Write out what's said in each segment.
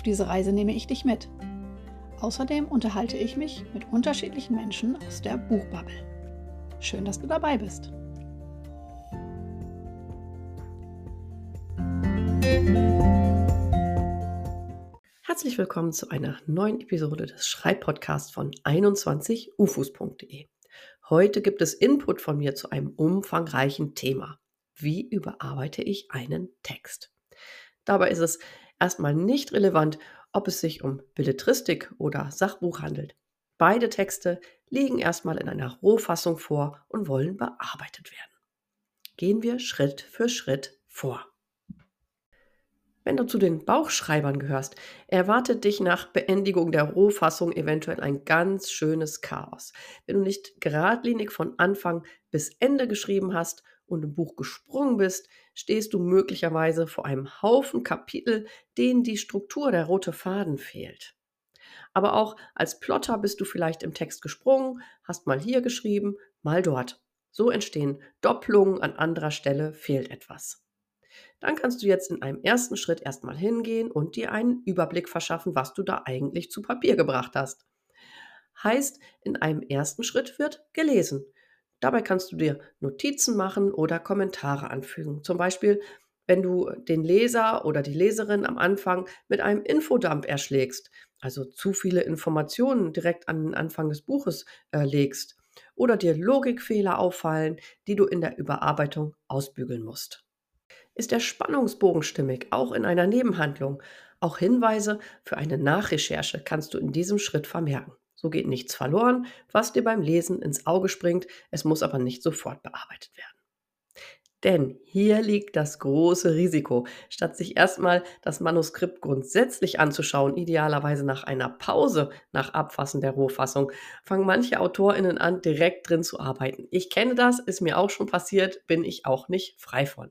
Auf diese Reise nehme ich dich mit. Außerdem unterhalte ich mich mit unterschiedlichen Menschen aus der Buchbubble. Schön, dass du dabei bist. Herzlich willkommen zu einer neuen Episode des Schreibpodcasts von 21ufus.de. Heute gibt es Input von mir zu einem umfangreichen Thema. Wie überarbeite ich einen Text? Dabei ist es erstmal nicht relevant, ob es sich um Belletristik oder Sachbuch handelt. Beide Texte liegen erstmal in einer Rohfassung vor und wollen bearbeitet werden. Gehen wir Schritt für Schritt vor. Wenn du zu den Bauchschreibern gehörst, erwartet dich nach Beendigung der Rohfassung eventuell ein ganz schönes Chaos. Wenn du nicht geradlinig von Anfang bis Ende geschrieben hast und im Buch gesprungen bist, stehst du möglicherweise vor einem Haufen Kapitel, denen die Struktur der rote Faden fehlt. Aber auch als Plotter bist du vielleicht im Text gesprungen, hast mal hier geschrieben, mal dort. So entstehen Doppelungen, an anderer Stelle fehlt etwas. Dann kannst du jetzt in einem ersten Schritt erstmal hingehen und dir einen Überblick verschaffen, was du da eigentlich zu Papier gebracht hast. Heißt, in einem ersten Schritt wird gelesen. Dabei kannst du dir Notizen machen oder Kommentare anfügen. Zum Beispiel, wenn du den Leser oder die Leserin am Anfang mit einem Infodump erschlägst, also zu viele Informationen direkt an den Anfang des Buches äh, legst, oder dir Logikfehler auffallen, die du in der Überarbeitung ausbügeln musst. Ist der Spannungsbogen stimmig, auch in einer Nebenhandlung? Auch Hinweise für eine Nachrecherche kannst du in diesem Schritt vermerken. So geht nichts verloren, was dir beim Lesen ins Auge springt, es muss aber nicht sofort bearbeitet werden. Denn hier liegt das große Risiko. Statt sich erstmal das Manuskript grundsätzlich anzuschauen, idealerweise nach einer Pause nach Abfassen der Rohfassung, fangen manche AutorInnen an, direkt drin zu arbeiten. Ich kenne das, ist mir auch schon passiert, bin ich auch nicht frei von.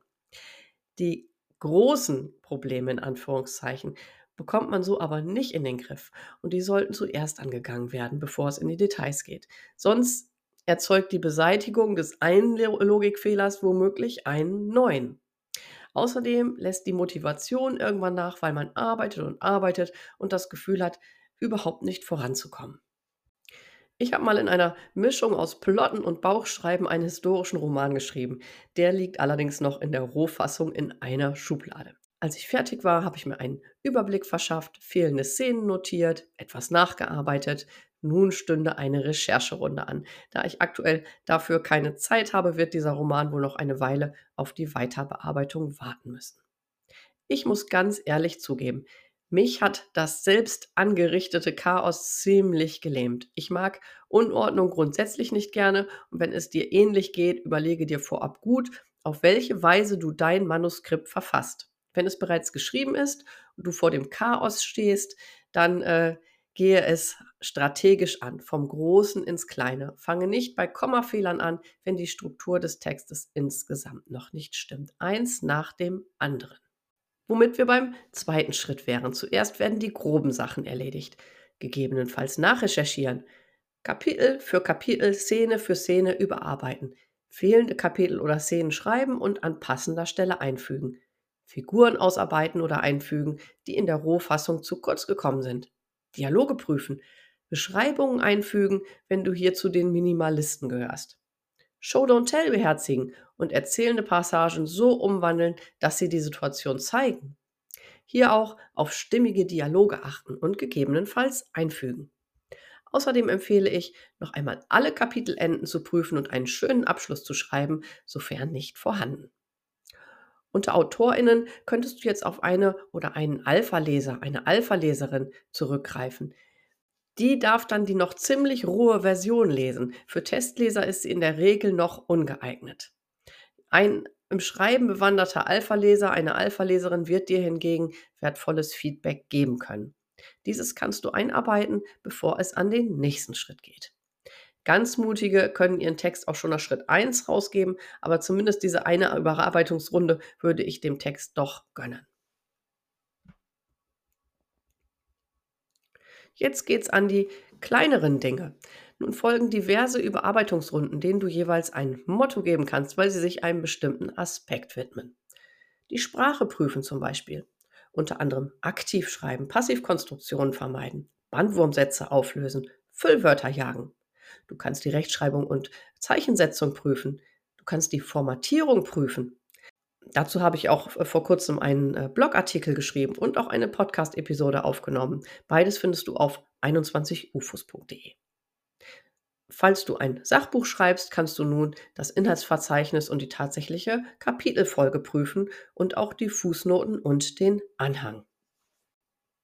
Die großen Probleme in Anführungszeichen bekommt man so aber nicht in den Griff und die sollten zuerst angegangen werden, bevor es in die Details geht. Sonst erzeugt die Beseitigung des einen Logikfehlers womöglich einen neuen. Außerdem lässt die Motivation irgendwann nach, weil man arbeitet und arbeitet und das Gefühl hat, überhaupt nicht voranzukommen. Ich habe mal in einer Mischung aus Plotten und Bauchschreiben einen historischen Roman geschrieben. Der liegt allerdings noch in der Rohfassung in einer Schublade. Als ich fertig war, habe ich mir einen Überblick verschafft, fehlende Szenen notiert, etwas nachgearbeitet. Nun stünde eine Rechercherunde an. Da ich aktuell dafür keine Zeit habe, wird dieser Roman wohl noch eine Weile auf die Weiterbearbeitung warten müssen. Ich muss ganz ehrlich zugeben, mich hat das selbst angerichtete Chaos ziemlich gelähmt. Ich mag Unordnung grundsätzlich nicht gerne und wenn es dir ähnlich geht, überlege dir vorab gut, auf welche Weise du dein Manuskript verfasst. Wenn es bereits geschrieben ist und du vor dem Chaos stehst, dann äh, gehe es strategisch an, vom Großen ins Kleine. Fange nicht bei Kommafehlern an, wenn die Struktur des Textes insgesamt noch nicht stimmt. Eins nach dem anderen. Womit wir beim zweiten Schritt wären. Zuerst werden die groben Sachen erledigt. Gegebenenfalls nachrecherchieren. Kapitel für Kapitel, Szene für Szene überarbeiten. Fehlende Kapitel oder Szenen schreiben und an passender Stelle einfügen. Figuren ausarbeiten oder einfügen, die in der Rohfassung zu kurz gekommen sind. Dialoge prüfen, Beschreibungen einfügen, wenn du hier zu den Minimalisten gehörst. Show Don't Tell beherzigen und erzählende Passagen so umwandeln, dass sie die Situation zeigen. Hier auch auf stimmige Dialoge achten und gegebenenfalls einfügen. Außerdem empfehle ich, noch einmal alle Kapitelenden zu prüfen und einen schönen Abschluss zu schreiben, sofern nicht vorhanden. Unter AutorInnen könntest du jetzt auf eine oder einen Alpha-Leser, eine Alpha-Leserin zurückgreifen. Die darf dann die noch ziemlich rohe Version lesen. Für Testleser ist sie in der Regel noch ungeeignet. Ein im Schreiben bewanderter Alpha-Leser, eine Alpha-Leserin wird dir hingegen wertvolles Feedback geben können. Dieses kannst du einarbeiten, bevor es an den nächsten Schritt geht. Ganz mutige können ihren Text auch schon nach Schritt 1 rausgeben, aber zumindest diese eine Überarbeitungsrunde würde ich dem Text doch gönnen. Jetzt geht's an die kleineren Dinge. Nun folgen diverse Überarbeitungsrunden, denen du jeweils ein Motto geben kannst, weil sie sich einem bestimmten Aspekt widmen. Die Sprache prüfen zum Beispiel. Unter anderem aktiv schreiben, Passivkonstruktionen vermeiden, Bandwurmsätze auflösen, Füllwörter jagen. Du kannst die Rechtschreibung und Zeichensetzung prüfen. Du kannst die Formatierung prüfen. Dazu habe ich auch äh, vor kurzem einen äh, Blogartikel geschrieben und auch eine Podcast-Episode aufgenommen. Beides findest du auf 21ufos.de. Falls du ein Sachbuch schreibst, kannst du nun das Inhaltsverzeichnis und die tatsächliche Kapitelfolge prüfen und auch die Fußnoten und den Anhang.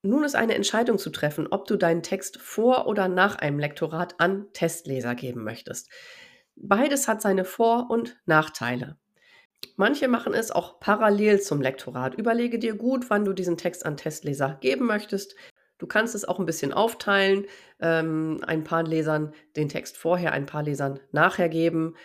Nun ist eine Entscheidung zu treffen, ob du deinen Text vor oder nach einem Lektorat an Testleser geben möchtest. Beides hat seine Vor- und Nachteile. Manche machen es auch parallel zum Lektorat. Überlege dir gut, wann du diesen Text an Testleser geben möchtest. Du kannst es auch ein bisschen aufteilen, ähm, ein paar Lesern den Text vorher, ein paar Lesern nachher geben.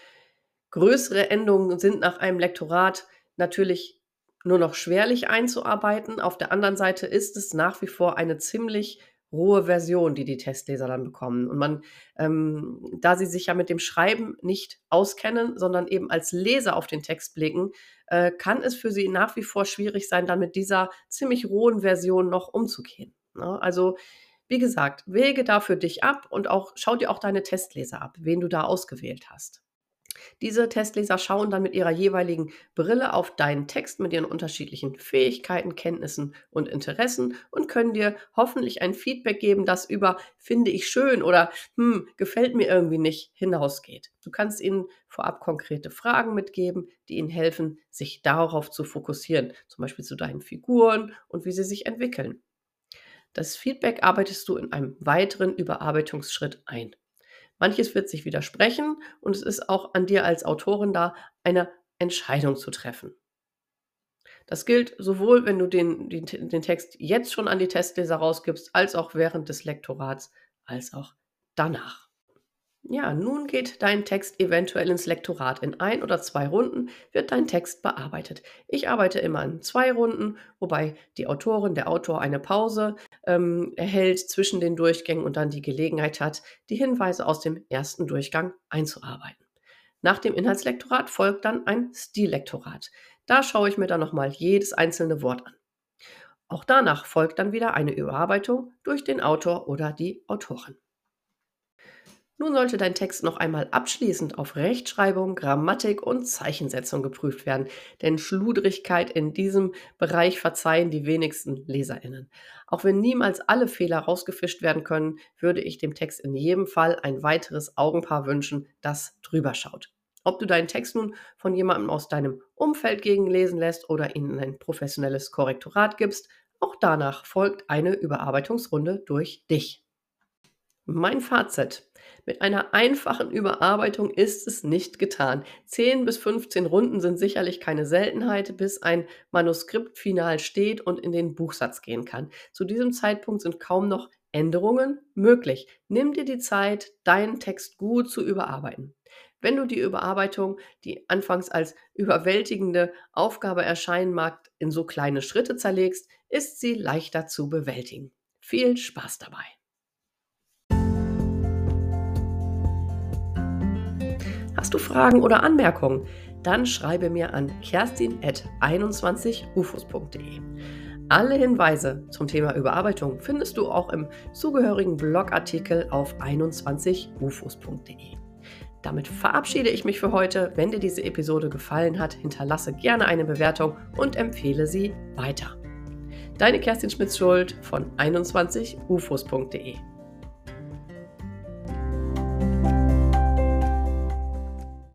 Größere Endungen sind nach einem Lektorat natürlich nur noch schwerlich einzuarbeiten. Auf der anderen Seite ist es nach wie vor eine ziemlich rohe Version, die die Testleser dann bekommen. Und man, ähm, da sie sich ja mit dem Schreiben nicht auskennen, sondern eben als Leser auf den Text blicken, äh, kann es für sie nach wie vor schwierig sein, dann mit dieser ziemlich rohen Version noch umzugehen. Ne? Also wie gesagt, wege da für dich ab und auch schau dir auch deine Testleser ab, wen du da ausgewählt hast. Diese Testleser schauen dann mit ihrer jeweiligen Brille auf deinen Text mit ihren unterschiedlichen Fähigkeiten, Kenntnissen und Interessen und können dir hoffentlich ein Feedback geben, das über finde ich schön oder hm, gefällt mir irgendwie nicht hinausgeht. Du kannst ihnen vorab konkrete Fragen mitgeben, die ihnen helfen, sich darauf zu fokussieren, zum Beispiel zu deinen Figuren und wie sie sich entwickeln. Das Feedback arbeitest du in einem weiteren Überarbeitungsschritt ein. Manches wird sich widersprechen und es ist auch an dir als Autorin da, eine Entscheidung zu treffen. Das gilt sowohl, wenn du den, den, den Text jetzt schon an die Testleser rausgibst, als auch während des Lektorats, als auch danach. Ja, nun geht dein Text eventuell ins Lektorat. In ein oder zwei Runden wird dein Text bearbeitet. Ich arbeite immer in zwei Runden, wobei die Autorin, der Autor eine Pause ähm, erhält zwischen den Durchgängen und dann die Gelegenheit hat, die Hinweise aus dem ersten Durchgang einzuarbeiten. Nach dem Inhaltslektorat folgt dann ein Stillektorat. Da schaue ich mir dann nochmal jedes einzelne Wort an. Auch danach folgt dann wieder eine Überarbeitung durch den Autor oder die Autorin. Nun sollte dein Text noch einmal abschließend auf Rechtschreibung, Grammatik und Zeichensetzung geprüft werden, denn Schludrigkeit in diesem Bereich verzeihen die wenigsten Leserinnen. Auch wenn niemals alle Fehler rausgefischt werden können, würde ich dem Text in jedem Fall ein weiteres Augenpaar wünschen, das drüber schaut. Ob du deinen Text nun von jemandem aus deinem Umfeld gegenlesen lässt oder ihn in ein professionelles Korrektorat gibst, auch danach folgt eine Überarbeitungsrunde durch dich. Mein Fazit. Mit einer einfachen Überarbeitung ist es nicht getan. 10 bis 15 Runden sind sicherlich keine Seltenheit, bis ein Manuskript final steht und in den Buchsatz gehen kann. Zu diesem Zeitpunkt sind kaum noch Änderungen möglich. Nimm dir die Zeit, deinen Text gut zu überarbeiten. Wenn du die Überarbeitung, die anfangs als überwältigende Aufgabe erscheinen mag, in so kleine Schritte zerlegst, ist sie leichter zu bewältigen. Viel Spaß dabei! Hast du Fragen oder Anmerkungen? Dann schreibe mir an kerstin.21ufos.de. Alle Hinweise zum Thema Überarbeitung findest du auch im zugehörigen Blogartikel auf 21ufos.de. Damit verabschiede ich mich für heute. Wenn dir diese Episode gefallen hat, hinterlasse gerne eine Bewertung und empfehle sie weiter. Deine Kerstin Schmitz-Schuld von 21ufos.de.